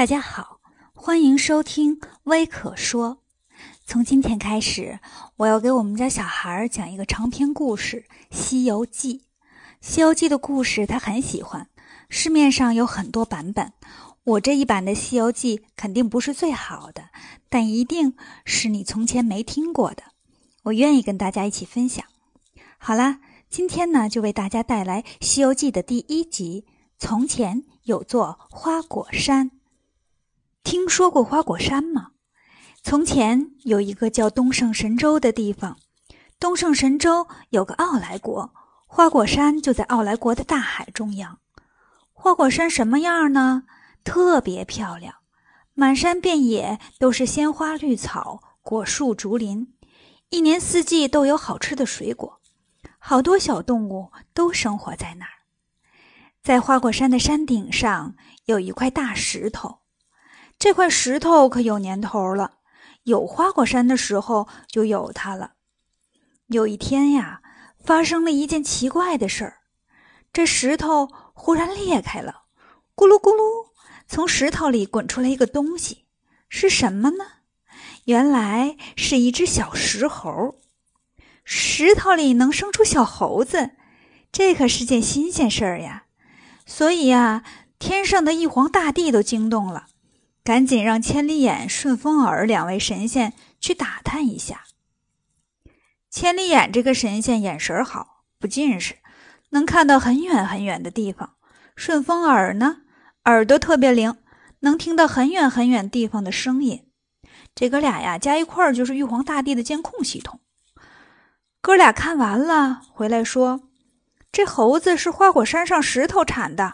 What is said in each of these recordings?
大家好，欢迎收听微可说。从今天开始，我要给我们家小孩讲一个长篇故事《西游记》。《西游记》的故事他很喜欢，市面上有很多版本。我这一版的《西游记》肯定不是最好的，但一定是你从前没听过的。我愿意跟大家一起分享。好啦，今天呢，就为大家带来《西游记》的第一集。从前有座花果山。听说过花果山吗？从前有一个叫东胜神州的地方，东胜神州有个傲来国，花果山就在傲来国的大海中央。花果山什么样呢？特别漂亮，满山遍野都是鲜花绿草、果树竹林，一年四季都有好吃的水果，好多小动物都生活在那儿。在花果山的山顶上有一块大石头。这块石头可有年头了，有花果山的时候就有它了。有一天呀，发生了一件奇怪的事儿，这石头忽然裂开了，咕噜咕噜，从石头里滚出来一个东西，是什么呢？原来是一只小石猴。石头里能生出小猴子，这可是件新鲜事儿呀！所以呀，天上的玉皇大帝都惊动了。赶紧让千里眼、顺风耳两位神仙去打探一下。千里眼这个神仙眼神好，不近视，能看到很远很远的地方；顺风耳呢，耳朵特别灵，能听到很远很远地方的声音。这哥俩呀，加一块儿就是玉皇大帝的监控系统。哥俩看完了，回来说：“这猴子是花果山上石头产的。”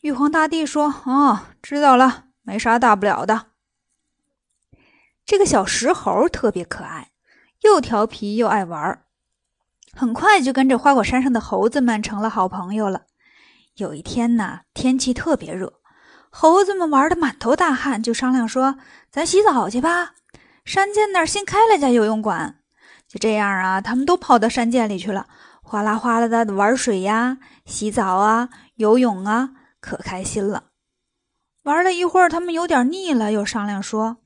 玉皇大帝说：“哦，知道了。”没啥大不了的。这个小石猴特别可爱，又调皮又爱玩，很快就跟着花果山上的猴子们成了好朋友了。有一天呢，天气特别热，猴子们玩的满头大汗，就商量说：“咱洗澡去吧。”山涧那儿新开了家游泳馆。就这样啊，他们都跑到山涧里去了，哗啦哗啦的玩水呀、洗澡啊、游泳啊，可开心了。玩了一会儿，他们有点腻了，又商量说：“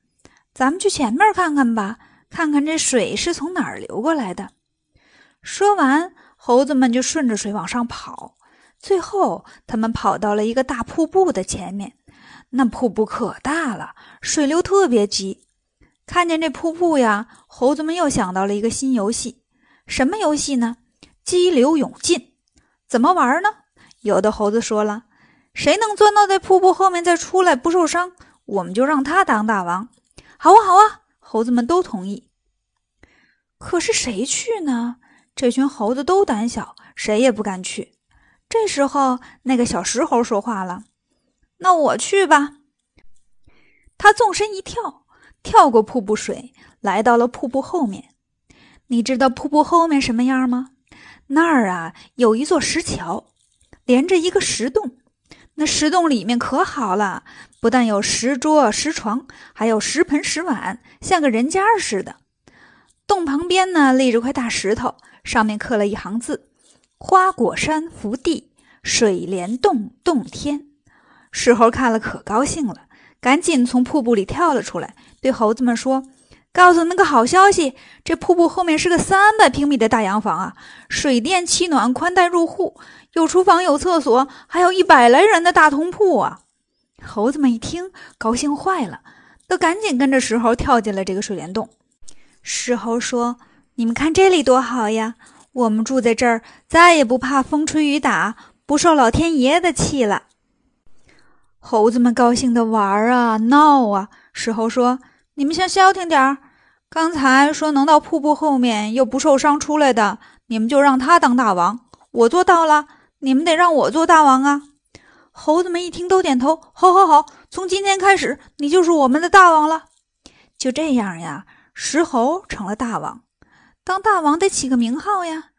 咱们去前面看看吧，看看这水是从哪儿流过来的。”说完，猴子们就顺着水往上跑。最后，他们跑到了一个大瀑布的前面。那瀑布可大了，水流特别急。看见这瀑布呀，猴子们又想到了一个新游戏。什么游戏呢？激流勇进。怎么玩呢？有的猴子说了。谁能钻到在瀑布后面再出来不受伤，我们就让他当大王。好啊，好啊，猴子们都同意。可是谁去呢？这群猴子都胆小，谁也不敢去。这时候，那个小石猴说话了：“那我去吧。”他纵身一跳，跳过瀑布水，来到了瀑布后面。你知道瀑布后面什么样吗？那儿啊，有一座石桥，连着一个石洞。那石洞里面可好了，不但有石桌、石床，还有石盆、石碗，像个人家似的。洞旁边呢立着块大石头，上面刻了一行字：“花果山福地，水帘洞洞天。”石猴看了可高兴了，赶紧从瀑布里跳了出来，对猴子们说：“告诉那个好消息，这瀑布后面是个三百平米的大洋房啊，水电气暖，宽带入户。”有厨房，有厕所，还有一百来人的大通铺啊！猴子们一听，高兴坏了，都赶紧跟着石猴跳进了这个水帘洞。石猴说：“你们看这里多好呀！我们住在这儿，再也不怕风吹雨打，不受老天爷的气了。”猴子们高兴的玩啊闹啊。石猴说：“你们先消停点儿。刚才说能到瀑布后面又不受伤出来的，你们就让他当大王。我做到了。”你们得让我做大王啊！猴子们一听都点头，好，好，好！从今天开始，你就是我们的大王了。就这样呀，石猴成了大王。当大王得起个名号呀，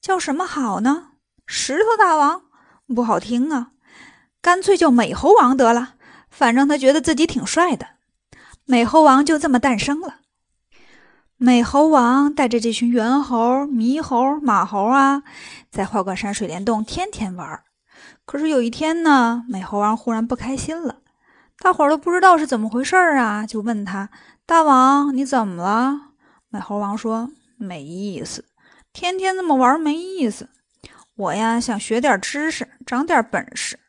叫什么好呢？石头大王不好听啊，干脆叫美猴王得了。反正他觉得自己挺帅的。美猴王就这么诞生了。美猴王带着这群猿猴、猕猴、马猴啊，在花果山水帘洞天天玩。可是有一天呢，美猴王忽然不开心了。大伙儿都不知道是怎么回事儿啊，就问他：“大王，你怎么了？”美猴王说：“没意思，天天这么玩没意思。我呀，想学点知识，长点本事。”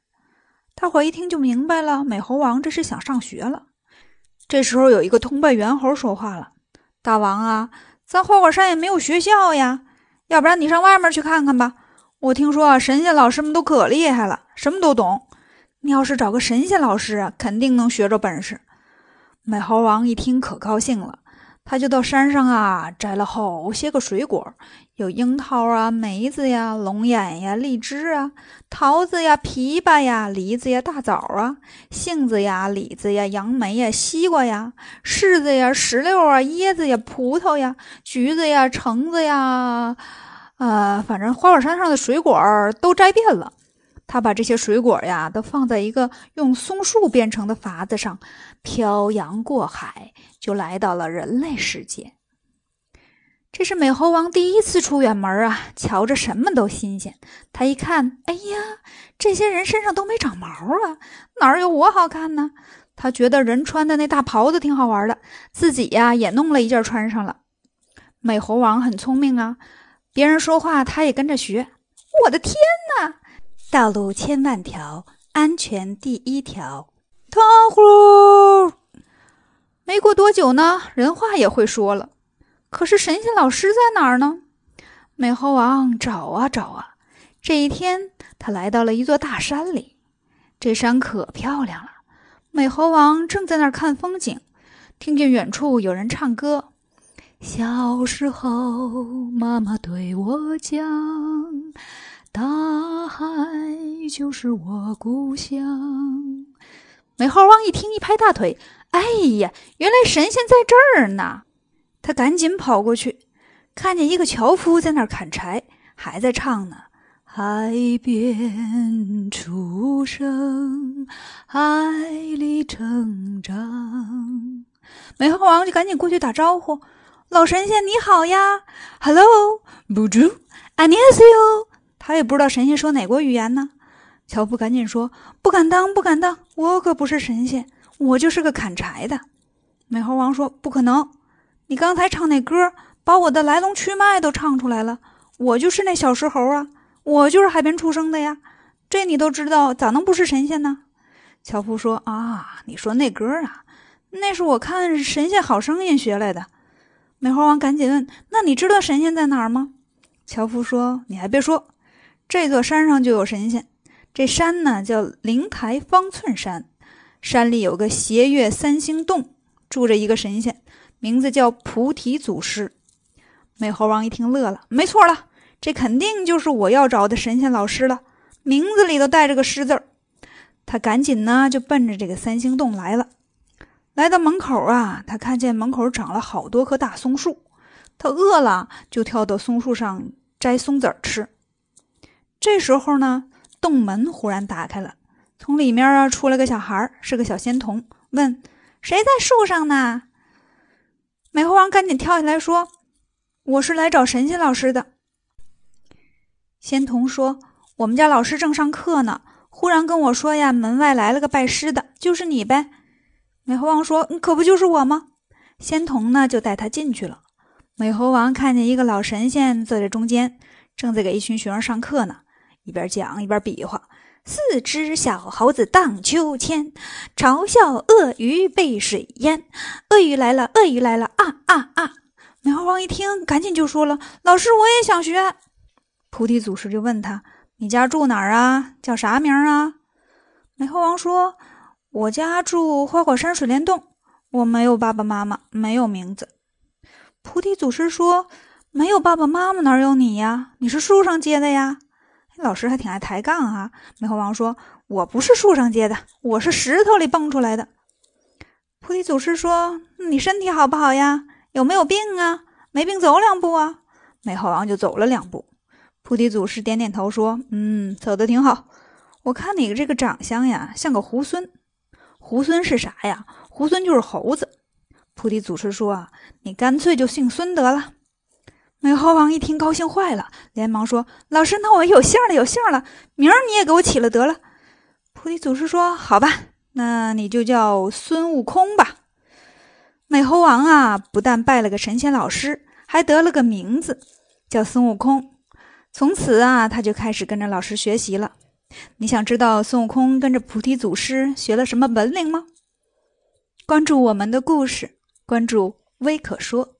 大伙儿一听就明白了，美猴王这是想上学了。这时候有一个通背猿猴说话了：“大王啊，咱花果山也没有学校呀，要不然你上外面去看看吧。我听说神仙老师们都可厉害了，什么都懂。”你要是找个神仙老师啊，肯定能学着本事。美猴王一听可高兴了，他就到山上啊摘了好些个水果，有樱桃啊、梅子呀、龙眼呀、荔枝啊、桃子呀、枇杷呀、梨子呀、大枣啊、杏子呀、李子呀、杨梅呀、西瓜呀、柿子呀、石榴啊、椰子呀、葡萄呀、橘子呀、橙子呀，呃，反正花果山上的水果都摘遍了。他把这些水果呀，都放在一个用松树编成的筏子上，漂洋过海，就来到了人类世界。这是美猴王第一次出远门啊，瞧着什么都新鲜。他一看，哎呀，这些人身上都没长毛啊，哪有我好看呢？他觉得人穿的那大袍子挺好玩的，自己呀也弄了一件穿上了。美猴王很聪明啊，别人说话他也跟着学。我的天哪！道路千万条，安全第一条。糖葫芦！没过多久呢，人话也会说了。可是神仙老师在哪儿呢？美猴王找啊找啊。这一天，他来到了一座大山里。这山可漂亮了。美猴王正在那儿看风景，听见远处有人唱歌：“小时候，妈妈对我讲。”大海就是我故乡。美猴王一听，一拍大腿：“哎呀，原来神仙在这儿呢！”他赶紧跑过去，看见一个樵夫在那儿砍柴，还在唱呢：“海边出生，海里成长。”美猴王就赶紧过去打招呼：“老神仙你好呀，Hello，不住，안녕하세요。”他也不知道神仙说哪国语言呢。 樵夫赶紧说：“不敢当，不敢当，我可不是神仙，我就是个砍柴的。”美猴王说：“不可能，你刚才唱那歌，把我的来龙去脉都唱出来了。我就是那小石猴啊，我就是海边出生的呀。这你都知道，咋能不是神仙呢？”樵夫说：“啊，你说那歌啊，那是我看《神仙好声音》学来的。”美猴王赶紧问：“那你知道神仙在哪儿吗？”樵夫说：“你还别说。”这座山上就有神仙，这山呢叫灵台方寸山，山里有个斜月三星洞，住着一个神仙，名字叫菩提祖师。美猴王一听乐了，没错了，这肯定就是我要找的神仙老师了，名字里头带着个师字儿。他赶紧呢就奔着这个三星洞来了。来到门口啊，他看见门口长了好多棵大松树，他饿了就跳到松树上摘松子儿吃。这时候呢，洞门忽然打开了，从里面啊出来个小孩，是个小仙童，问：“谁在树上呢？”美猴王赶紧跳下来说：“我是来找神仙老师的。”仙童说：“我们家老师正上课呢，忽然跟我说呀，门外来了个拜师的，就是你呗。”美猴王说：“可不就是我吗？”仙童呢就带他进去了。美猴王看见一个老神仙坐在中间，正在给一群学生上课呢。一边讲一边比划，四只小猴子荡秋千，嘲笑鳄鱼被水淹。鳄鱼来了，鳄鱼来了啊啊啊！美猴王一听，赶紧就说了：“老师，我也想学。”菩提祖师就问他：“你家住哪儿啊？叫啥名啊？”美猴王说：“我家住花果山水帘洞，我没有爸爸妈妈，没有名字。”菩提祖师说：“没有爸爸妈妈哪有你呀？你是树上结的呀？”老师还挺爱抬杠啊！美猴王说：“我不是树上结的，我是石头里蹦出来的。”菩提祖师说：“你身体好不好呀？有没有病啊？没病走两步啊！”美猴王就走了两步。菩提祖师点点头说：“嗯，走的挺好。我看你这个长相呀，像个猢狲。猢狲是啥呀？猢狲就是猴子。”菩提祖师说：“啊，你干脆就姓孙得了。”美猴王一听，高兴坏了，连忙说：“老师，那我有姓了，有姓了，名儿你也给我起了得了。”菩提祖师说：“好吧，那你就叫孙悟空吧。美猴王啊，不但拜了个神仙老师，还得了个名字，叫孙悟空。从此啊，他就开始跟着老师学习了。你想知道孙悟空跟着菩提祖师学了什么本领吗？关注我们的故事，关注微可说。